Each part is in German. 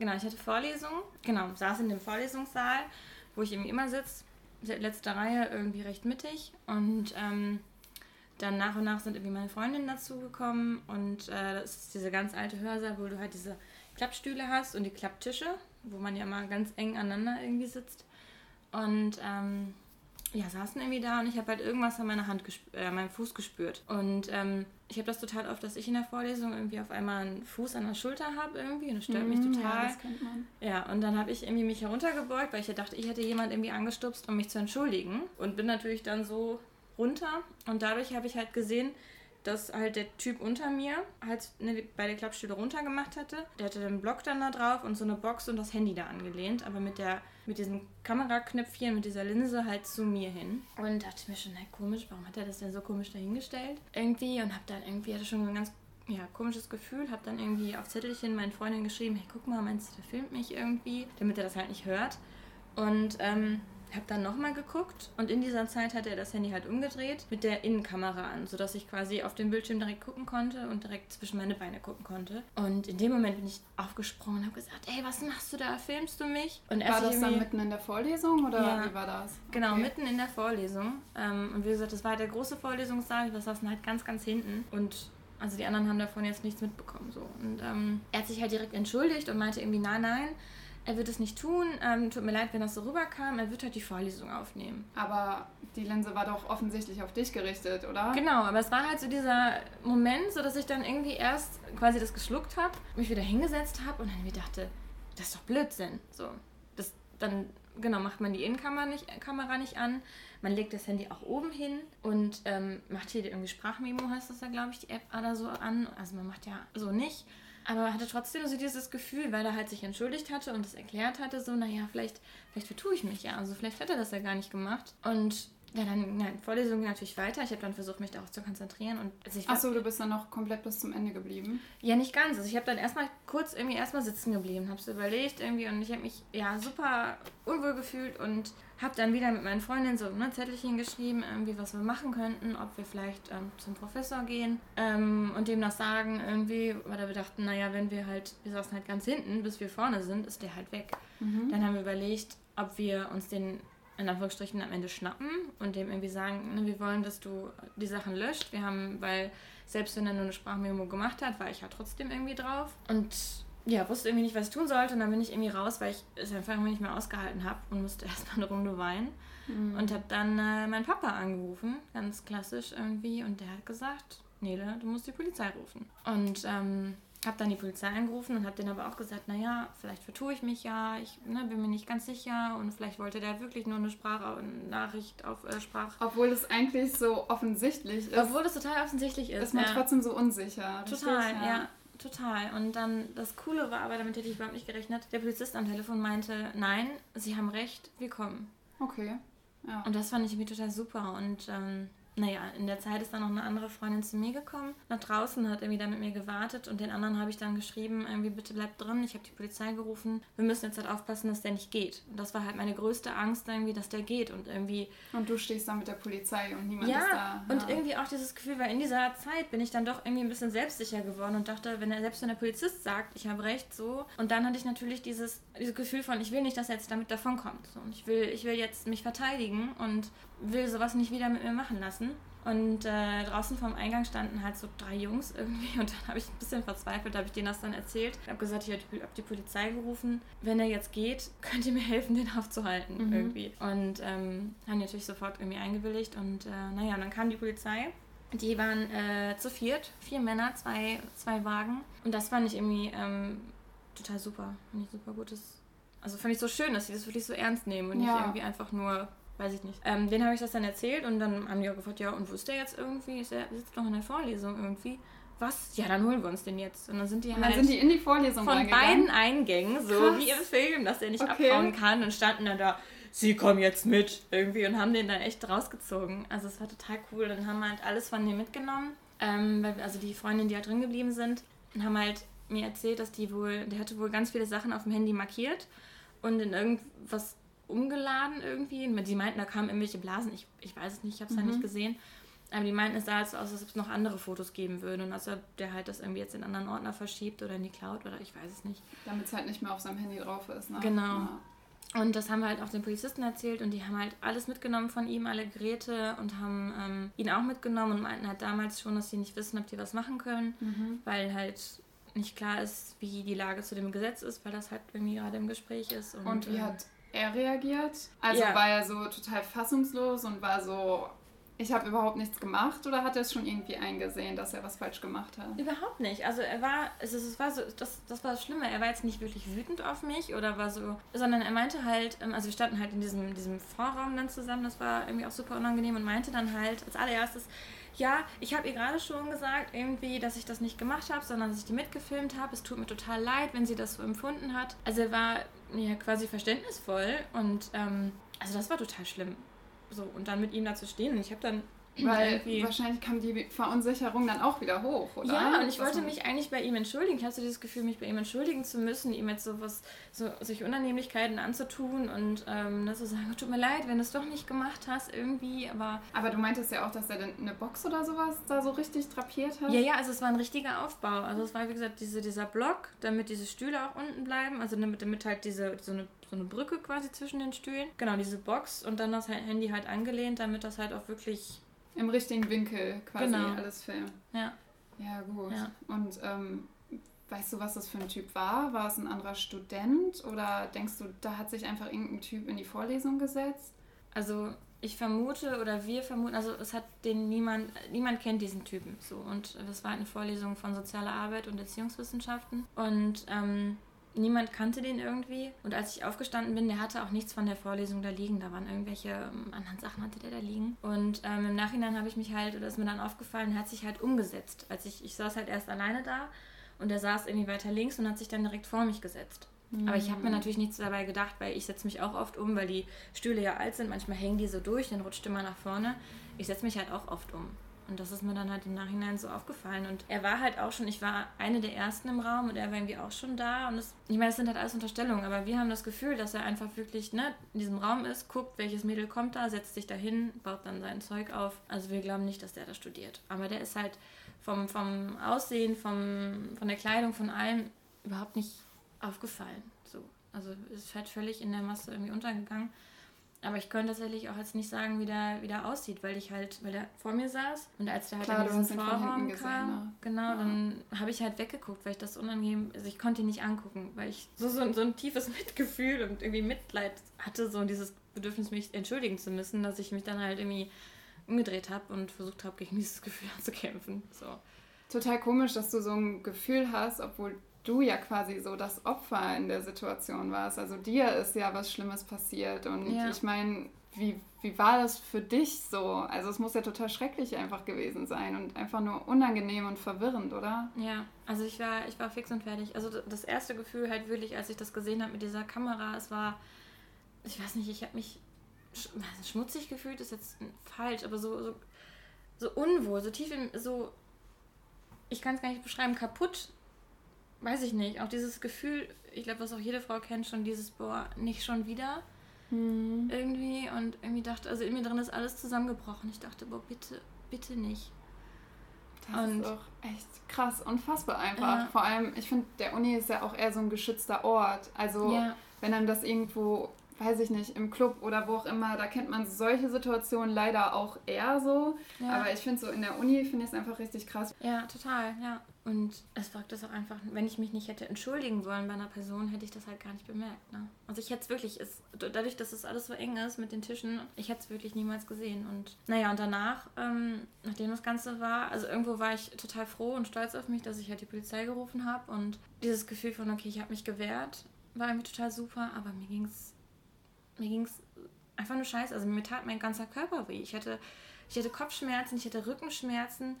Genau, ich hatte Vorlesung, genau, saß in dem Vorlesungssaal, wo ich irgendwie immer sitze, letzte Reihe irgendwie recht mittig und ähm, dann nach und nach sind irgendwie meine Freundinnen dazugekommen und äh, das ist diese ganz alte Hörsaal, wo du halt diese Klappstühle hast und die Klapptische, wo man ja mal ganz eng aneinander irgendwie sitzt. Und ähm, ja, saßen irgendwie da und ich habe halt irgendwas an meiner Hand, äh, meinem Fuß gespürt. Und ähm, ich habe das total oft, dass ich in der Vorlesung irgendwie auf einmal einen Fuß an der Schulter habe irgendwie und das stört mm, mich total. Ja, das kennt man. Ja, und dann habe ich irgendwie mich heruntergebeugt, weil ich dachte, ich hätte jemand irgendwie angestupst, um mich zu entschuldigen. Und bin natürlich dann so runter und dadurch habe ich halt gesehen, dass halt der Typ unter mir halt ne, bei der Klappstühle runtergemacht hatte. Der hatte den Block dann da drauf und so eine Box und das Handy da angelehnt, aber mit der mit diesem Kameraknöpfchen, mit dieser Linse halt zu mir hin. Und dachte mir schon, hey, komisch, warum hat er das denn so komisch dahingestellt? Irgendwie und hab dann irgendwie, hatte schon ein ganz ja, komisches Gefühl, hab dann irgendwie auf Zettelchen meinen Freundin geschrieben, hey, guck mal, meinst du, der filmt mich irgendwie, damit er das halt nicht hört. Und ähm, habe dann nochmal geguckt und in dieser Zeit hat er das Handy halt umgedreht mit der Innenkamera an, sodass ich quasi auf dem Bildschirm direkt gucken konnte und direkt zwischen meine Beine gucken konnte. Und in dem Moment bin ich aufgesprungen und habe gesagt, ey, was machst du da? Filmst du mich? Und war das dann mitten in der Vorlesung oder ja, wie war das? Genau, okay. mitten in der Vorlesung. Ähm, und wie gesagt, das war halt der große Vorlesungssaal, wir saßen halt ganz, ganz hinten und also die anderen haben davon jetzt nichts mitbekommen. So. Und ähm, er hat sich halt direkt entschuldigt und meinte irgendwie, nein, nein, er wird es nicht tun. Ähm, tut mir leid, wenn das so rüberkam. Er wird halt die Vorlesung aufnehmen. Aber die Linse war doch offensichtlich auf dich gerichtet, oder? Genau, aber es war halt so dieser Moment, so dass ich dann irgendwie erst quasi das geschluckt habe, mich wieder hingesetzt habe und dann mir dachte, das ist doch Blödsinn. So, das dann genau macht man die Innenkamera nicht, Kamera nicht an. Man legt das Handy auch oben hin und ähm, macht hier irgendwie Sprachmemo, heißt das ja, glaube ich, die App oder so an. Also man macht ja so nicht. Aber hatte trotzdem so dieses Gefühl, weil er halt sich entschuldigt hatte und es erklärt hatte, so, naja, vielleicht, vielleicht vertue ich mich ja. Also vielleicht hat er das ja gar nicht gemacht. Und ja, dann, nein, Vorlesung ging natürlich weiter. Ich habe dann versucht, mich darauf zu konzentrieren. Und also Achso, du bist dann noch komplett bis zum Ende geblieben? Ja, nicht ganz. Also ich habe dann erstmal kurz irgendwie erstmal sitzen geblieben, habe es überlegt irgendwie und ich habe mich ja super unwohl gefühlt und habe dann wieder mit meinen Freundinnen so ein Zettelchen geschrieben, irgendwie was wir machen könnten, ob wir vielleicht ähm, zum Professor gehen ähm, und dem das sagen irgendwie, weil wir dachten, naja, wenn wir halt, wir saßen halt ganz hinten, bis wir vorne sind, ist der halt weg. Mhm. Dann haben wir überlegt, ob wir uns den in Anführungsstrichen am Ende schnappen und dem irgendwie sagen, ne, wir wollen, dass du die Sachen löscht. Wir haben, weil selbst wenn er nur eine Sprachmemo gemacht hat, war ich ja trotzdem irgendwie drauf. Und ja, wusste irgendwie nicht, was ich tun sollte. Und dann bin ich irgendwie raus, weil ich es einfach irgendwie nicht mehr ausgehalten habe und musste erstmal eine Runde weinen. Mhm. Und habe dann äh, meinen Papa angerufen, ganz klassisch irgendwie. Und der hat gesagt, Nele, du musst die Polizei rufen. Und ähm, habe dann die Polizei angerufen und habe denen aber auch gesagt, naja, vielleicht vertue ich mich ja, ich ne, bin mir nicht ganz sicher und vielleicht wollte der wirklich nur eine Sprachnachricht auf äh, Sprach... Obwohl es eigentlich so offensichtlich ist. Obwohl es total offensichtlich ist. Ist man ja. trotzdem so unsicher. Total, ja. ja. Total. Und dann das Coole war aber, damit hätte ich überhaupt nicht gerechnet, der Polizist am Telefon meinte, nein, Sie haben recht, wir kommen. Okay. Ja. Und das fand ich irgendwie total super. Und ähm, naja, in der Zeit ist dann noch eine andere Freundin zu mir gekommen, nach draußen, hat irgendwie da mit mir gewartet und den anderen habe ich dann geschrieben, irgendwie bitte bleib drin, ich habe die Polizei gerufen, wir müssen jetzt halt aufpassen, dass der nicht geht. Und das war halt meine größte Angst irgendwie, dass der geht und irgendwie... Und du stehst da mit der Polizei und niemand ja, ist da. und irgendwie auch dieses Gefühl, weil in dieser Zeit bin ich dann doch irgendwie ein bisschen selbstsicher geworden und dachte, wenn er selbst wenn der Polizist sagt, ich habe recht, so. Und dann hatte ich natürlich dieses, dieses Gefühl von, ich will nicht, dass er jetzt damit davonkommt. So. Und ich will, ich will jetzt mich verteidigen und will sowas nicht wieder mit mir machen lassen. Und äh, draußen vorm Eingang standen halt so drei Jungs irgendwie und dann habe ich ein bisschen verzweifelt, habe ich denen das dann erzählt. Ich habe gesagt, ich habe die Polizei gerufen. Wenn er jetzt geht, könnt ihr mir helfen, den aufzuhalten mhm. irgendwie. Und ähm, haben die natürlich sofort irgendwie eingewilligt und äh, naja, dann kam die Polizei. Die waren äh, zu viert, vier Männer, zwei, zwei Wagen. Und das fand ich irgendwie ähm, total super. Fand ich super gutes. Also fand ich so schön, dass sie das wirklich so ernst nehmen und ja. nicht irgendwie einfach nur weiß ich nicht. Ähm, den habe ich das dann erzählt und dann haben die auch gefragt, ja, und wo ist der jetzt irgendwie? Ist er sitzt noch in der Vorlesung irgendwie? Was? Ja, dann holen wir uns den jetzt. Und dann sind die halt sind die in die Vorlesung von beiden Eingängen, so Krass. wie im Film, dass der nicht okay. abhauen kann und standen dann da, sie kommen jetzt mit irgendwie und haben den dann echt rausgezogen. Also es war total cool. Dann haben wir halt alles von dem mitgenommen. Ähm, also die Freundinnen, die halt drin geblieben sind, haben halt mir erzählt, dass die wohl, der hatte wohl ganz viele Sachen auf dem Handy markiert und in irgendwas umgeladen irgendwie. Die meinten, da kamen irgendwelche Blasen. Ich, ich weiß es nicht, ich habe es mhm. ja nicht gesehen. Aber die meinten, es sah so aus, als ob es noch andere Fotos geben würde und als ob der halt das irgendwie jetzt in einen anderen Ordner verschiebt oder in die Cloud oder ich weiß es nicht. Damit es halt nicht mehr auf seinem Handy drauf ist, ne? Genau. Ja. Und das haben wir halt auch den Polizisten erzählt und die haben halt alles mitgenommen von ihm, alle Geräte und haben ähm, ihn auch mitgenommen und meinten halt damals schon, dass sie nicht wissen, ob die was machen können, Mhm. weil halt nicht klar ist, wie die Lage zu dem Gesetz ist, weil das halt irgendwie gerade im Gespräch ist. Und, Und wie ähm, hat er reagiert? Also Ja. war er so total fassungslos und war so, ich habe überhaupt nichts gemacht oder hat er es schon irgendwie eingesehen, dass er was falsch gemacht hat? Überhaupt nicht. Also er war, es, es war so, das, das war das Schlimme. Er war jetzt nicht wirklich wütend auf mich oder war so, sondern er meinte halt, ähm, also wir standen halt in diesem, diesem Vorraum dann zusammen, das war irgendwie auch super unangenehm und meinte dann halt als allererstes, ja, ich habe ihr gerade schon gesagt, irgendwie, dass ich das nicht gemacht habe, sondern dass ich die mitgefilmt habe. Es tut mir total leid, wenn sie das so empfunden hat. Also er war ja quasi verständnisvoll und ähm, also das war total schlimm. So, und dann mit ihm da zu stehen und ich habe dann Weil irgendwie- wahrscheinlich kam die Verunsicherung dann auch wieder hoch, oder? Ja, und ich Dass wollte mich eigentlich bei ihm entschuldigen. Ich hatte dieses Gefühl, mich bei ihm entschuldigen zu müssen, ihm jetzt sowas, so solche Unannehmlichkeiten anzutun und ähm, ne, zu sagen, tut mir leid, wenn du es doch nicht gemacht hast, irgendwie, aber. Aber du meintest ja auch, dass er dann eine Box oder sowas da so richtig drapiert hat. Ja, ja, also es war ein richtiger Aufbau. Also es war, wie gesagt, diese, dieser Block, damit diese Stühle auch unten bleiben, also damit, damit halt diese, so eine so eine Brücke quasi zwischen den Stühlen. Genau, diese Box und dann das Handy halt angelehnt, damit das halt auch wirklich, Im richtigen Winkel quasi Genau. alles filmen. ja, Ja, gut. Ja. Und ähm, weißt du, was das für ein Typ war? War es ein anderer Student oder denkst du, da hat sich einfach irgendein Typ in die Vorlesung gesetzt? Also ich vermute oder wir vermuten, also es hat den niemand, niemand kennt diesen Typen so und das war eine Vorlesung von sozialer Arbeit und Erziehungswissenschaften und ähm, niemand kannte den irgendwie und als ich aufgestanden bin, der hatte auch nichts von der Vorlesung da liegen, da waren irgendwelche ähm, anderen Sachen hatte der da liegen und ähm, im Nachhinein habe ich mich halt, oder ist mir dann aufgefallen, er hat sich halt umgesetzt, als ich, ich saß halt erst alleine da und er saß irgendwie weiter links und hat sich dann direkt vor mich gesetzt. Aber ich habe mir natürlich nichts dabei gedacht, weil ich setze mich auch oft um, weil die Stühle ja alt sind. Manchmal hängen die so durch, dann rutscht immer nach vorne. Ich setze mich halt auch oft um. Und das ist mir dann halt im Nachhinein so aufgefallen. Und er war halt auch schon, ich war eine der ersten im Raum und er war irgendwie auch schon da. Und das, ich meine, das sind halt alles Unterstellungen, aber wir haben das Gefühl, dass er einfach wirklich ne, in diesem Raum ist, guckt, welches Mädel kommt da, setzt sich dahin, baut dann sein Zeug auf. Also wir glauben nicht, dass der da studiert. Aber der ist halt vom, vom Aussehen, vom, von der Kleidung, von allem überhaupt nicht aufgefallen. So. Also ist halt völlig in der Masse irgendwie untergegangen. Aber ich könnte tatsächlich auch jetzt nicht sagen, wie der, wie der aussieht, weil ich halt, weil der vor mir saß und als der halt Klar, in diesen Vorraum gesehen, kam, ne? genau, Ja. dann habe ich halt weggeguckt, weil ich das unangenehm, also ich konnte ihn nicht angucken, weil ich so, so, so ein tiefes Mitgefühl und irgendwie Mitleid hatte, so dieses Bedürfnis, mich entschuldigen zu müssen, dass ich mich dann halt irgendwie umgedreht habe und versucht habe, gegen dieses Gefühl anzukämpfen. So. Total komisch, dass du so ein Gefühl hast, obwohl du ja quasi so das Opfer in der Situation warst. Also dir ist ja was Schlimmes passiert. Und Ja. ich meine, wie, wie war das für dich so? Also es muss ja total schrecklich einfach gewesen sein und einfach nur unangenehm und verwirrend, oder? Ja, also ich war, ich war fix und fertig. Also das erste Gefühl halt wirklich, als ich das gesehen habe mit dieser Kamera, es war, ich weiß nicht, ich habe mich sch was, schmutzig gefühlt, ist jetzt falsch, aber so, so, so unwohl, so tief im, so, ich kann es gar nicht beschreiben, kaputt, weiß ich nicht. Auch dieses Gefühl, ich glaube, was auch jede Frau kennt, schon dieses, boah, nicht schon wieder irgendwie und irgendwie dachte, also in mir drin ist alles zusammengebrochen. Ich dachte, boah, bitte, bitte nicht. Das Und- ist auch echt krass, unfassbar einfach. Ja. Vor allem, ich finde, der Uni ist ja auch eher so ein geschützter Ort. Also Ja. wenn einem das irgendwo, weiß ich nicht, im Club oder wo auch immer, da kennt man solche Situationen leider auch eher so. Ja. Aber ich finde so in der Uni finde ich es einfach richtig krass. Ja, total, ja. Und es wirkt das auch einfach, wenn ich mich nicht hätte entschuldigen wollen bei einer Person, hätte ich das halt gar nicht bemerkt. Ne? Also ich hätte es wirklich, es, dadurch, dass es alles so eng ist mit den Tischen, ich hätte es wirklich niemals gesehen. Und naja, und danach, ähm, nachdem das Ganze war, also irgendwo war ich total froh und stolz auf mich, dass ich halt die Polizei gerufen habe. Und dieses Gefühl von, okay, ich habe mich gewehrt, war irgendwie total super, aber mir ging es mir ging's einfach nur scheiße. Also mir tat mein ganzer Körper weh. Ich hatte, ich hatte Kopfschmerzen, ich hatte Rückenschmerzen,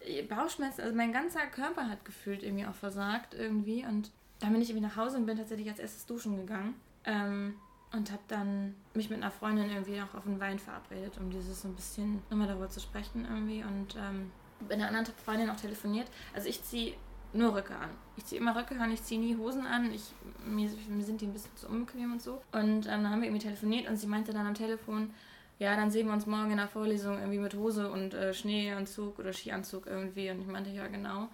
äh, Bauchschmerzen. Also mein ganzer Körper hat gefühlt irgendwie auch versagt irgendwie. Und dann bin ich irgendwie nach Hause und bin tatsächlich als erstes duschen gegangen. Ähm, und habe dann mich mit einer Freundin irgendwie auch auf einen Wein verabredet, um dieses so ein bisschen nochmal darüber zu sprechen irgendwie. Und ähm, mit einer anderen Freundin auch telefoniert. Also ich ziehe nur Röcke an. Ich ziehe immer Röcke an, ich ziehe nie Hosen an. Ich, mir, mir sind die ein bisschen zu unbequem und so. Und dann haben wir irgendwie telefoniert und sie meinte dann am Telefon, ja, dann sehen wir uns morgen in der Vorlesung irgendwie mit Hose und äh, Schneeanzug oder Skianzug irgendwie. Und ich meinte, ja, genau.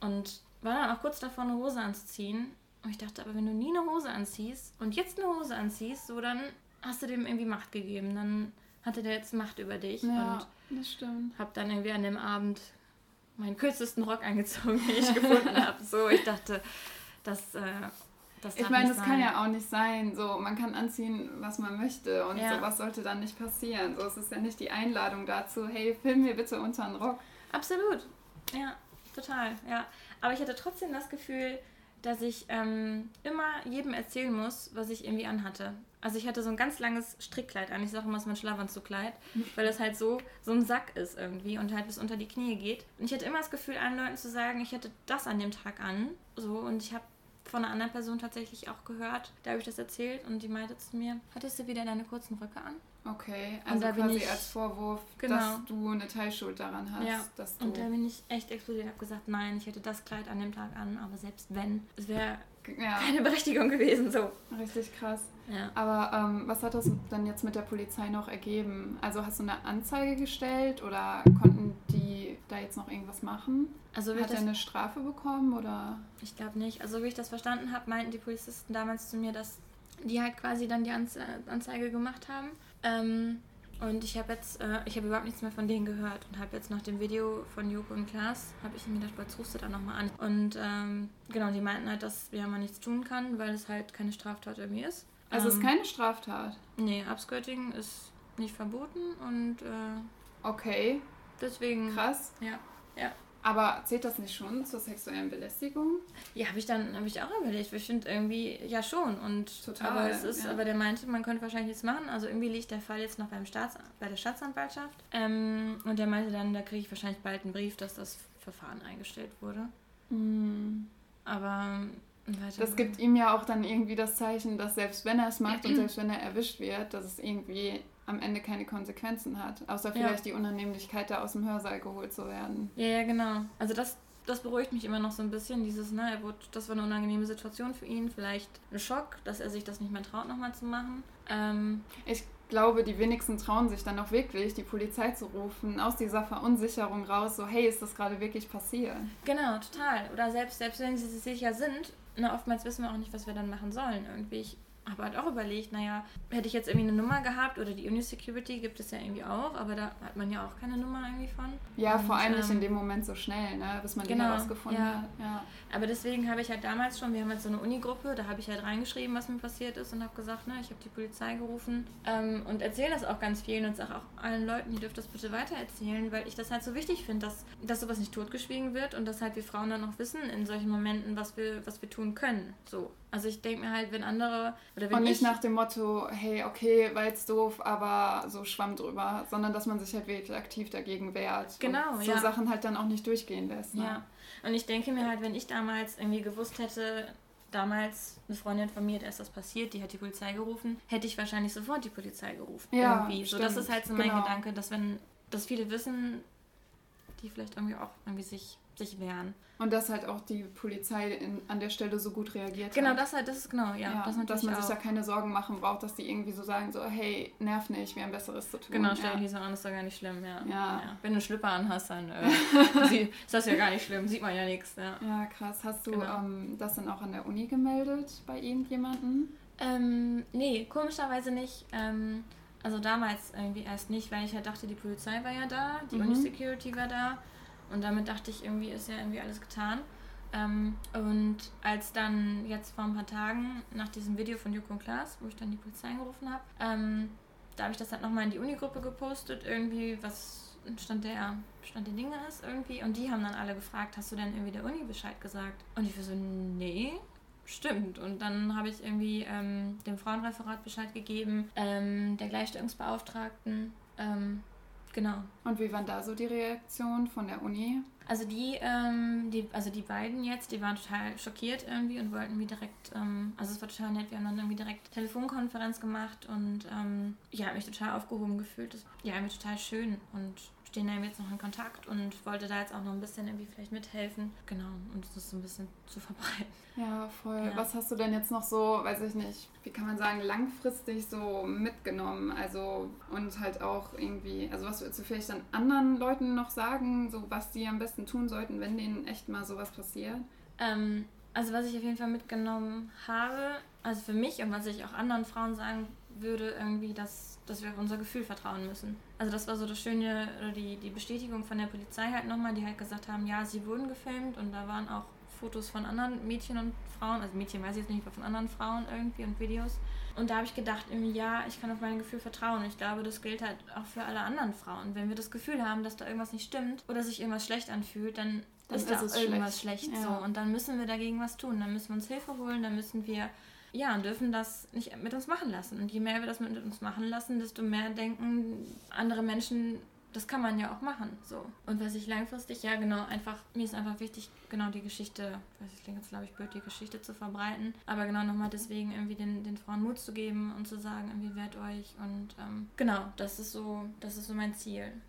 Und war dann auch kurz davor, eine Hose anzuziehen. Und ich dachte, aber wenn du nie eine Hose anziehst und jetzt eine Hose anziehst, so dann hast du dem irgendwie Macht gegeben. Dann hatte der jetzt Macht über dich. Ja, das stimmt. Hab dann irgendwie an dem Abend meinen kürzesten Rock angezogen, den ich gefunden habe. So, ich dachte, das, äh, das Ich meine, das sein. kann ja auch nicht sein. So, man kann anziehen, was man möchte und Ja. sowas sollte dann nicht passieren. So, es ist ja nicht die Einladung dazu, hey, film mir bitte unter den Rock. Absolut. Ja, total. Ja. Aber ich hatte trotzdem das Gefühl, dass ich ähm, immer jedem erzählen muss, was ich irgendwie anhatte. Also ich hatte so ein ganz langes Strickkleid an. Ich sage immer, es ist mein Schlafanzugkleid, weil es halt so, so ein Sack ist irgendwie und halt bis unter die Knie geht. Und ich hatte immer das Gefühl, allen Leuten zu sagen, ich hätte das an dem Tag an. So, und ich habe von einer anderen Person tatsächlich auch gehört, da habe ich das erzählt und die meinte zu mir, hattest du wieder deine kurzen Röcke an? Okay, Und also da bin quasi ich- als Vorwurf, Genau. dass du eine Teilschuld daran hast. Ja, Dass du, Und da bin ich echt explodiert, habe gesagt, nein, ich hätte das Kleid an dem Tag an, aber selbst wenn, es wäre ja, keine Berechtigung gewesen, so. richtig krass. Ja. Aber ähm, was hat das dann jetzt mit der Polizei noch ergeben? Also hast du eine Anzeige gestellt oder konnten die da jetzt noch irgendwas machen? Also Hat er eine Strafe bekommen oder? ich glaube nicht. Also wie ich das verstanden habe, meinten die Polizisten damals zu mir, dass die halt quasi dann die Anze Anzeige gemacht haben. Ähm, und ich habe jetzt, äh, ich habe überhaupt nichts mehr von denen gehört und habe jetzt nach dem Video von Joko und Klaas, habe ich mir gedacht, boah, jetzt rufst du da nochmal an. Und ähm, genau, die meinten halt, dass ja man nichts tun kann, weil es halt keine Straftat irgendwie ist. Also es ähm, ist keine Straftat. Nee, Upskirting ist nicht verboten und äh, Okay, deswegen. krass. Ja, ja. Aber zählt das nicht schon zur sexuellen Belästigung? Ja, habe ich dann habe ich auch überlegt. Ich finde irgendwie ja schon und Total, aber es ist, ja. aber der meinte, man könnte wahrscheinlich nichts machen. Also irgendwie liegt der Fall jetzt noch beim Staats bei der Staatsanwaltschaft ähm, und der meinte dann, da kriege ich wahrscheinlich bald einen Brief, dass das Verfahren eingestellt wurde. Aber ähm, weiter Das gibt ihm ja auch dann irgendwie das Zeichen, dass selbst wenn er es macht und selbst wenn er erwischt wird, dass es irgendwie am Ende keine Konsequenzen hat. Außer Ja. vielleicht die Unannehmlichkeit, da aus dem Hörsaal geholt zu werden. Ja, ja, genau. Also das, das beruhigt mich immer noch so ein bisschen. Dieses, ne, er wurde, das war eine unangenehme Situation für ihn. Vielleicht ein Schock, dass er sich das nicht mehr traut, nochmal zu machen. Ähm, Ich glaube, die wenigsten trauen sich dann auch wirklich, die Polizei zu rufen, aus dieser Verunsicherung raus, so, hey, ist das gerade wirklich passiert? Genau, total. Oder selbst, selbst wenn sie sich sicher sind, na, oftmals wissen wir auch nicht, was wir dann machen sollen. Irgendwie, ich habe halt auch überlegt, naja, hätte ich jetzt irgendwie eine Nummer gehabt oder die Uni-Security gibt es ja irgendwie auch, aber da hat man ja auch keine Nummer irgendwie von. Ja, Und, vor allem nicht ähm, in dem Moment so schnell, ne, bis man die genau, herausgefunden ja. hat. Ja. Aber deswegen habe ich halt damals schon, wir haben halt so eine Uni-Gruppe, da habe ich halt reingeschrieben, was mir passiert ist und habe gesagt, ne, ich habe die Polizei gerufen ähm, und erzähle das auch ganz vielen und sage auch allen Leuten, ihr dürft das bitte weitererzählen, weil ich das halt so wichtig finde, dass, dass sowas nicht totgeschwiegen wird und dass halt wir Frauen dann auch wissen in solchen Momenten, was wir, was wir tun können. So. Also ich denke mir halt, wenn andere Und ich nicht nach dem Motto, hey, okay, war jetzt doof, aber so schwamm drüber, sondern dass man sich halt wirklich aktiv dagegen wehrt. Genau, und so ja. Sachen halt dann auch nicht durchgehen lässt. Ne? Ja. Und ich denke mir halt, wenn ich damals irgendwie gewusst hätte, damals eine Freundin von mir, der ist das passiert, die hat die Polizei gerufen, hätte ich wahrscheinlich sofort die Polizei gerufen. Ja, irgendwie. So, das ist halt so mein genau. Gedanke, dass wenn, dass viele wissen, die vielleicht irgendwie auch irgendwie sich, sich wehren. Und dass halt auch die Polizei in, an der Stelle so gut reagiert Genau, hat. das halt, das ist genau, ja. Ja, das dass man sich auch. da keine Sorgen machen braucht, dass die irgendwie so sagen, so, hey, nerv nicht, wir haben Besseres zu tun. Genau, stell ja. dich nicht so an, ist doch gar nicht schlimm, ja. Ja. Wenn du einen Schlüpper anhast, dann äh, ist das ja gar nicht schlimm, sieht man ja nichts. Ja. ja, krass. Hast du Genau. ähm, das dann auch an der Uni gemeldet bei irgendjemandem? Ähm, nee, komischerweise nicht. Ähm, also damals irgendwie erst nicht, weil ich halt dachte, die Polizei war ja da, die Mhm. Uni-Security war da und damit dachte ich, irgendwie ist ja irgendwie alles getan. Ähm, und als dann jetzt vor ein paar Tagen nach diesem Video von Joko und Klaas, wo ich dann die Polizei angerufen habe, ähm, da habe ich das halt nochmal in die Uni-Gruppe gepostet, irgendwie, was Stand der, Stand der Dinge ist irgendwie. Und die haben dann alle gefragt, hast du denn irgendwie der Uni Bescheid gesagt? Und ich war so, nee, stimmt. Und dann habe ich irgendwie ähm, dem Frauenreferat Bescheid gegeben, ähm, der Gleichstellungsbeauftragten. Ähm, genau. Und wie waren da so die Reaktionen von der Uni? Also die, ähm, die, also die beiden jetzt, die waren total schockiert irgendwie und wollten wie direkt, ähm, also es war total nett, wir haben dann irgendwie direkt Telefonkonferenz gemacht und ähm, ja, mich total aufgehoben gefühlt. Das, ja, irgendwie total schön und stehen da jetzt noch in Kontakt und wollte da jetzt auch noch ein bisschen irgendwie vielleicht mithelfen. Genau, und das so ein bisschen zu verbreiten. Ja, voll. Ja. Was hast du denn jetzt noch so, weiß ich nicht, wie kann man sagen, langfristig so mitgenommen? Also und halt auch irgendwie, also was würdest du vielleicht dann anderen Leuten noch sagen, so was die am besten tun sollten, wenn denen echt mal sowas passiert? Ähm, also was ich auf jeden Fall mitgenommen habe, also für mich und was ich auch anderen Frauen sagen würde, irgendwie, dass, dass wir auf unser Gefühl vertrauen müssen. Also das war so das Schöne, oder die, die Bestätigung von der Polizei halt nochmal, die halt gesagt haben, ja, sie wurden gefilmt und da waren auch Fotos von anderen Mädchen und Frauen, also Mädchen weiß ich jetzt nicht, aber von anderen Frauen irgendwie und Videos. Und da habe ich gedacht, irgendwie, ja, ich kann auf mein Gefühl vertrauen. Ich glaube, das gilt halt auch für alle anderen Frauen. Wenn wir das Gefühl haben, dass da irgendwas nicht stimmt oder sich irgendwas schlecht anfühlt, dann, dann ist da auch irgendwas schlecht. schlecht ja. so. Und dann müssen wir dagegen was tun. Dann müssen wir uns Hilfe holen, dann müssen wir ja, und dürfen das nicht mit uns machen lassen. Und je mehr wir das mit uns machen lassen, desto mehr denken andere Menschen, das kann man ja auch machen. So. Und was ich langfristig, ja genau, einfach, mir ist einfach wichtig, genau die Geschichte, ich klingt jetzt glaube ich blöd, die Geschichte zu verbreiten. Aber genau nochmal deswegen irgendwie den, den Frauen Mut zu geben und zu sagen, irgendwie wehrt euch. Und ähm, genau, das ist so, das ist so mein Ziel.